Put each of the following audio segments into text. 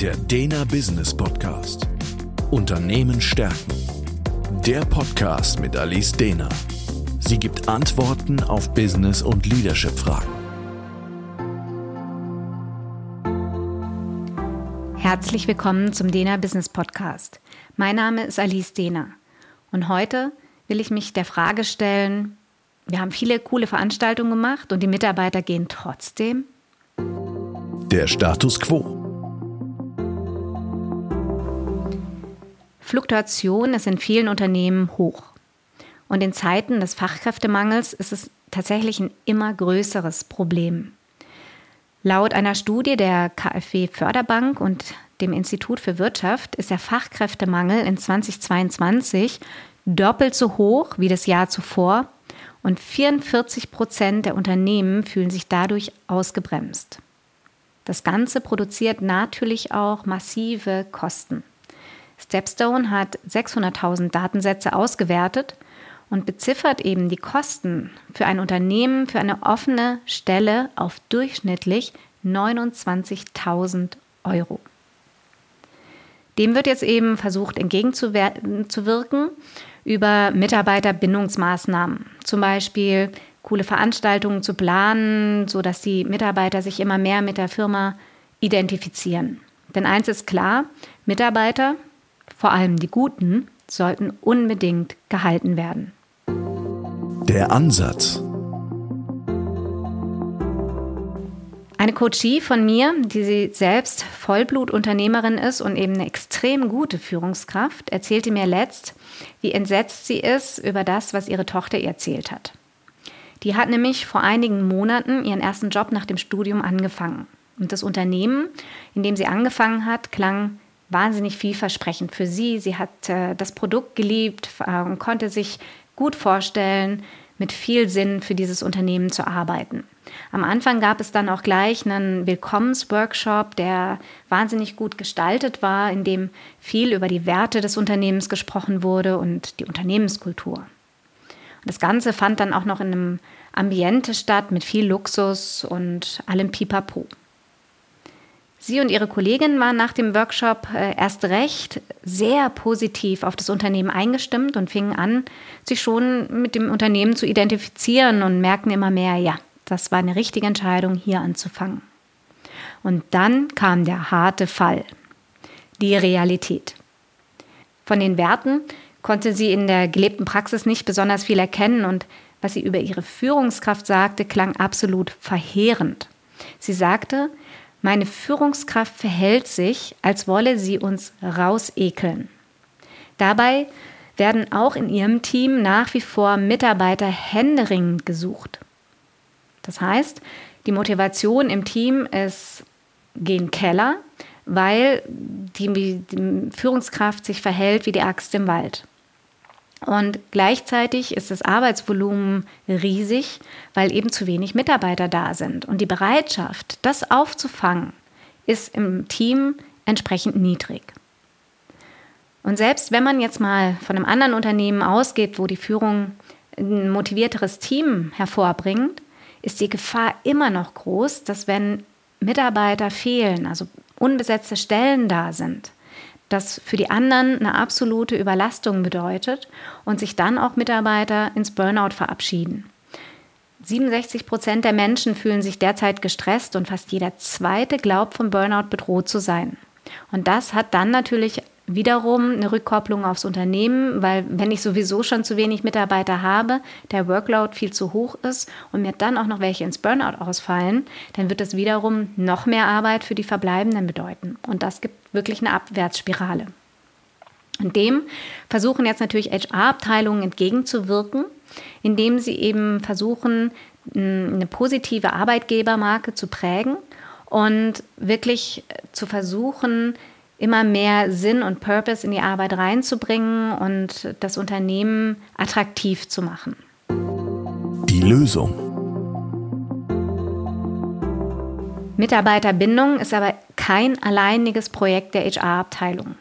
Der Dena Business Podcast. Unternehmen stärken. Der Podcast mit Alice Dena. Sie gibt Antworten auf Business- und Leadership-Fragen. Herzlich willkommen zum Dena Business Podcast. Mein Name ist Alice Dena und heute will ich mich der Frage stellen, wir haben viele coole Veranstaltungen gemacht und die Mitarbeiter gehen trotzdem. Der Status quo. Fluktuation ist in vielen Unternehmen hoch. Und in Zeiten des Fachkräftemangels ist es tatsächlich ein immer größeres Problem. Laut einer Studie der KfW Förderbank und dem Institut für Wirtschaft ist der Fachkräftemangel in 2022 doppelt so hoch wie das Jahr zuvor und 44 Prozent der Unternehmen fühlen sich dadurch ausgebremst. Das Ganze produziert natürlich auch massive Kosten. Stepstone hat 600.000 Datensätze ausgewertet und beziffert eben die Kosten für ein Unternehmen für eine offene Stelle auf durchschnittlich 29.000 Euro. Dem wird jetzt eben versucht entgegenzuwirken über Mitarbeiterbindungsmaßnahmen, zum Beispiel coole Veranstaltungen zu planen, sodass die Mitarbeiter sich immer mehr mit der Firma identifizieren. Denn eins ist klar, Mitarbeiter vor allem die guten, sollten unbedingt gehalten werden. Der Ansatz. Eine Coachie von mir, die sie selbst Vollblutunternehmerin ist und eben eine extrem gute Führungskraft, erzählte mir letzt, wie entsetzt sie ist über das, was ihre Tochter ihr erzählt hat. Die hat nämlich vor einigen Monaten ihren ersten Job nach dem Studium angefangen. Und das Unternehmen, in dem sie angefangen hat, klang wahnsinnig vielversprechend für sie. Sie hat äh, das Produkt geliebt äh, und konnte sich gut vorstellen, mit viel Sinn für dieses Unternehmen zu arbeiten. Am Anfang gab es dann auch gleich einen Willkommensworkshop, der wahnsinnig gut gestaltet war, in dem viel über die Werte des Unternehmens gesprochen wurde und die Unternehmenskultur. Und das Ganze fand dann auch noch in einem Ambiente statt mit viel Luxus und allem Pipapo. Sie und Ihre Kollegin waren nach dem Workshop äh, erst recht sehr positiv auf das Unternehmen eingestimmt und fingen an, sich schon mit dem Unternehmen zu identifizieren und merkten immer mehr, ja, das war eine richtige Entscheidung, hier anzufangen. Und dann kam der harte Fall, die Realität. Von den Werten konnte sie in der gelebten Praxis nicht besonders viel erkennen und was sie über ihre Führungskraft sagte, klang absolut verheerend. Sie sagte, meine Führungskraft verhält sich, als wolle sie uns rausekeln. Dabei werden auch in ihrem Team nach wie vor Mitarbeiter händeringend gesucht. Das heißt, die Motivation im Team ist gehen Keller, weil die, die Führungskraft sich verhält wie die Axt im Wald. Und gleichzeitig ist das Arbeitsvolumen riesig, weil eben zu wenig Mitarbeiter da sind. Und die Bereitschaft, das aufzufangen, ist im Team entsprechend niedrig. Und selbst wenn man jetzt mal von einem anderen Unternehmen ausgeht, wo die Führung ein motivierteres Team hervorbringt, ist die Gefahr immer noch groß, dass wenn Mitarbeiter fehlen, also unbesetzte Stellen da sind, das für die anderen eine absolute Überlastung bedeutet und sich dann auch Mitarbeiter ins Burnout verabschieden. 67 Prozent der Menschen fühlen sich derzeit gestresst und fast jeder zweite glaubt, vom Burnout bedroht zu sein. Und das hat dann natürlich wiederum eine Rückkopplung aufs Unternehmen, weil wenn ich sowieso schon zu wenig Mitarbeiter habe, der Workload viel zu hoch ist und mir dann auch noch welche ins Burnout ausfallen, dann wird das wiederum noch mehr Arbeit für die Verbleibenden bedeuten. Und das gibt wirklich eine Abwärtsspirale. Und dem versuchen jetzt natürlich HR-Abteilungen entgegenzuwirken, indem sie eben versuchen, eine positive Arbeitgebermarke zu prägen und wirklich zu versuchen, immer mehr Sinn und Purpose in die Arbeit reinzubringen und das Unternehmen attraktiv zu machen. Die Lösung. Mitarbeiterbindung ist aber kein alleiniges Projekt der HR-Abteilung.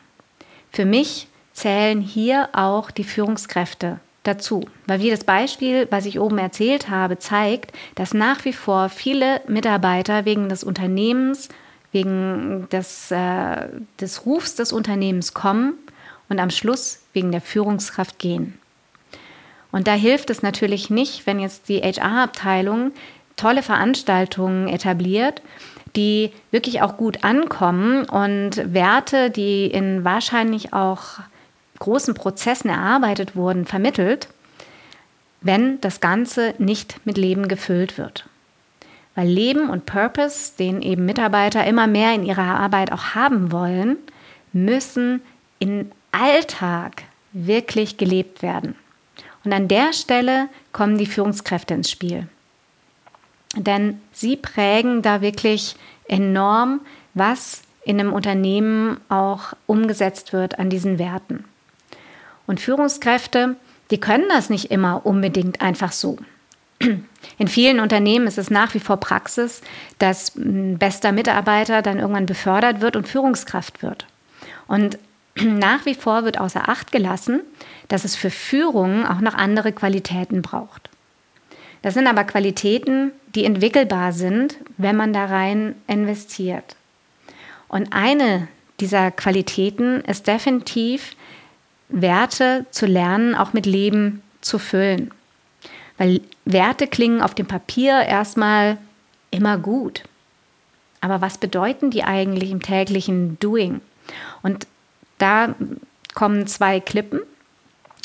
Für mich zählen hier auch die Führungskräfte dazu, weil wie das Beispiel, was ich oben erzählt habe, zeigt, dass nach wie vor viele Mitarbeiter wegen des Unternehmens wegen des, äh, des Rufs des Unternehmens kommen und am Schluss wegen der Führungskraft gehen. Und da hilft es natürlich nicht, wenn jetzt die HR-Abteilung tolle Veranstaltungen etabliert, die wirklich auch gut ankommen und Werte, die in wahrscheinlich auch großen Prozessen erarbeitet wurden, vermittelt, wenn das Ganze nicht mit Leben gefüllt wird. Weil Leben und Purpose, den eben Mitarbeiter immer mehr in ihrer Arbeit auch haben wollen, müssen im Alltag wirklich gelebt werden. Und an der Stelle kommen die Führungskräfte ins Spiel. Denn sie prägen da wirklich enorm, was in einem Unternehmen auch umgesetzt wird an diesen Werten. Und Führungskräfte, die können das nicht immer unbedingt einfach so. In vielen Unternehmen ist es nach wie vor Praxis, dass ein bester Mitarbeiter dann irgendwann befördert wird und Führungskraft wird. Und nach wie vor wird außer Acht gelassen, dass es für Führung auch noch andere Qualitäten braucht. Das sind aber Qualitäten, die entwickelbar sind, wenn man da rein investiert. Und eine dieser Qualitäten ist definitiv, Werte zu lernen, auch mit Leben zu füllen. Weil Werte klingen auf dem Papier erstmal immer gut. Aber was bedeuten die eigentlich im täglichen Doing? Und da kommen zwei Klippen.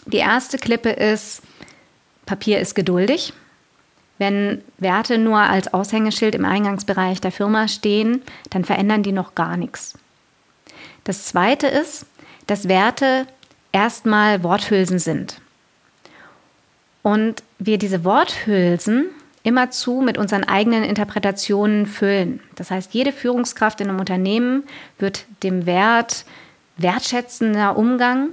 Die erste Klippe ist, Papier ist geduldig. Wenn Werte nur als Aushängeschild im Eingangsbereich der Firma stehen, dann verändern die noch gar nichts. Das Zweite ist, dass Werte erstmal Worthülsen sind. Und wir diese Worthülsen immerzu mit unseren eigenen Interpretationen füllen. Das heißt, jede Führungskraft in einem Unternehmen wird dem Wert wertschätzender Umgang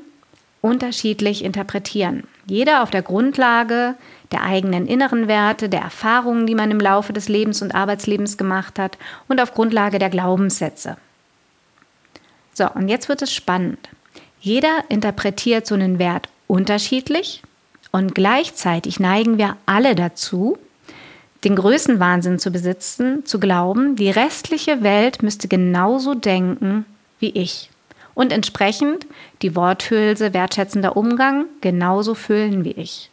unterschiedlich interpretieren. Jeder auf der Grundlage der eigenen inneren Werte, der Erfahrungen, die man im Laufe des Lebens und Arbeitslebens gemacht hat und auf Grundlage der Glaubenssätze. So, und jetzt wird es spannend. Jeder interpretiert so einen Wert unterschiedlich und gleichzeitig neigen wir alle dazu, den Größenwahnsinn zu besitzen, zu glauben, die restliche Welt müsste genauso denken wie ich und entsprechend die Worthülse wertschätzender Umgang genauso füllen wie ich.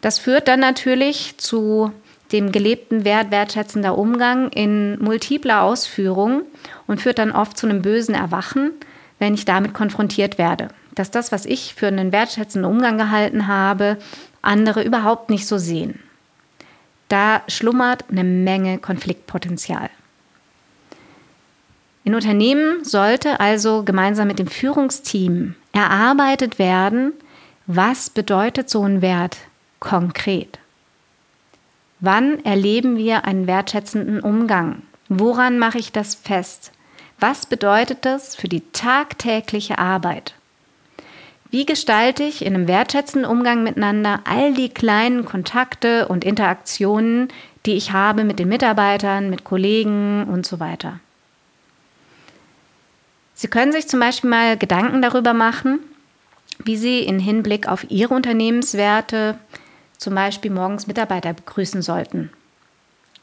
Das führt dann natürlich zu dem gelebten Wert wertschätzender Umgang in multipler Ausführung und führt dann oft zu einem bösen Erwachen, wenn ich damit konfrontiert werde. Dass das, was ich für einen wertschätzenden Umgang gehalten habe, andere überhaupt nicht so sehen. Da schlummert eine Menge Konfliktpotenzial. In Unternehmen sollte also gemeinsam mit dem Führungsteam erarbeitet werden, was bedeutet so ein Wert konkret. Wann erleben wir einen wertschätzenden Umgang? Woran mache ich das fest? Was bedeutet das für die tagtägliche Arbeit? Wie gestalte ich in einem wertschätzenden Umgang miteinander all die kleinen Kontakte und Interaktionen, die ich habe mit den Mitarbeitern, mit Kollegen und so weiter? Sie können sich zum Beispiel mal Gedanken darüber machen, wie Sie in Hinblick auf Ihre Unternehmenswerte zum Beispiel morgens Mitarbeiter begrüßen sollten.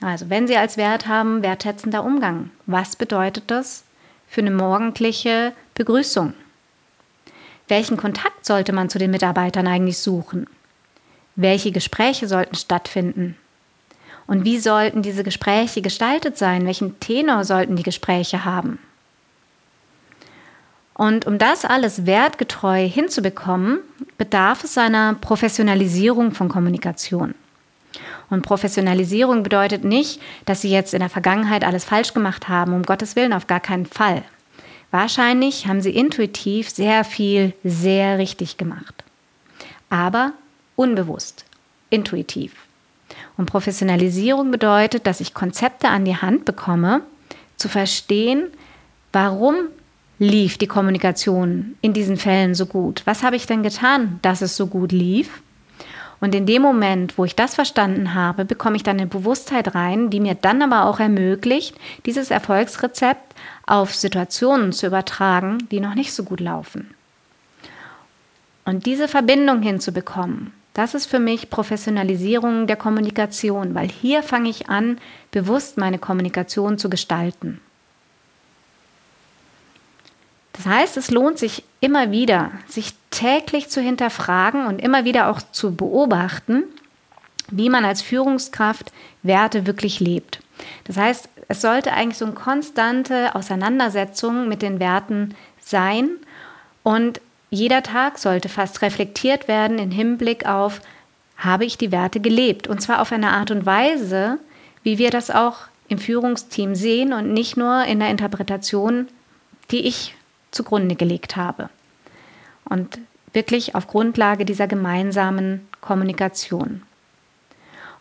Also wenn Sie als Wert haben, wertschätzender Umgang, was bedeutet das für eine morgendliche Begrüßung? Welchen Kontakt sollte man zu den Mitarbeitern eigentlich suchen? Welche Gespräche sollten stattfinden? Und wie sollten diese Gespräche gestaltet sein? Welchen Tenor sollten die Gespräche haben? Und um das alles wertgetreu hinzubekommen, bedarf es einer Professionalisierung von Kommunikation. Und Professionalisierung bedeutet nicht, dass Sie jetzt in der Vergangenheit alles falsch gemacht haben, um Gottes Willen auf gar keinen Fall. Wahrscheinlich haben Sie intuitiv sehr viel sehr richtig gemacht. Aber unbewusst, intuitiv. Und Professionalisierung bedeutet, dass ich Konzepte an die Hand bekomme, zu verstehen, warum lief die Kommunikation in diesen Fällen so gut? Was habe ich denn getan, dass es so gut lief? Und in dem Moment, wo ich das verstanden habe, bekomme ich dann eine Bewusstheit rein, die mir dann aber auch ermöglicht, dieses Erfolgsrezept auf Situationen zu übertragen, die noch nicht so gut laufen. Und diese Verbindung hinzubekommen, Das ist für mich Professionalisierung der Kommunikation, weil hier fange ich an, bewusst meine Kommunikation zu gestalten. Das heißt, es lohnt sich immer wieder, sich täglich zu hinterfragen und immer wieder auch zu beobachten, wie man als Führungskraft Werte wirklich lebt. Das heißt, es sollte eigentlich so eine konstante Auseinandersetzung mit den Werten sein und jeder Tag sollte fast reflektiert werden im Hinblick auf, habe ich die Werte gelebt? Und zwar auf eine Art und Weise, wie wir das auch im Führungsteam sehen und nicht nur in der Interpretation, die ich zugrunde gelegt habe. Und wirklich auf Grundlage dieser gemeinsamen Kommunikation.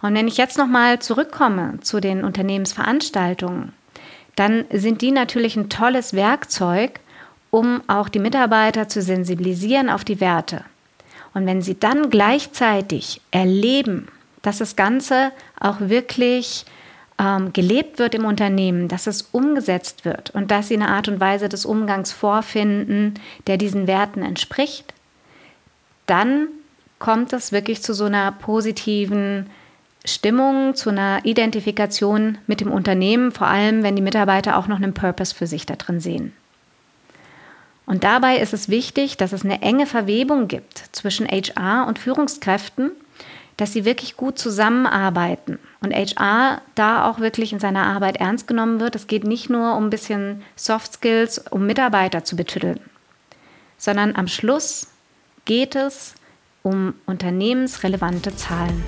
Und wenn ich jetzt nochmal zurückkomme zu den Unternehmensveranstaltungen, dann sind die natürlich ein tolles Werkzeug, um auch die Mitarbeiter zu sensibilisieren auf die Werte. Und wenn sie dann gleichzeitig erleben, dass das Ganze auch wirklich ähm, gelebt wird im Unternehmen, dass es umgesetzt wird und dass sie eine Art und Weise des Umgangs vorfinden, der diesen Werten entspricht, dann kommt es wirklich zu so einer positiven Stimmung, zu einer Identifikation mit dem Unternehmen, vor allem wenn die Mitarbeiter auch noch einen Purpose für sich da drin sehen. Und dabei ist es wichtig, dass es eine enge Verwebung gibt zwischen HR und Führungskräften, dass sie wirklich gut zusammenarbeiten und HR da auch wirklich in seiner Arbeit ernst genommen wird. Es geht nicht nur um ein bisschen Soft Skills, um Mitarbeiter zu betütteln, sondern am Schluss geht es um unternehmensrelevante Zahlen.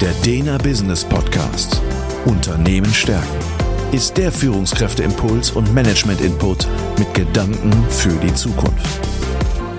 Der Dena Business Podcast. Unternehmen stärken ist der Führungskräfteimpuls und Management-Input mit Gedanken für die Zukunft.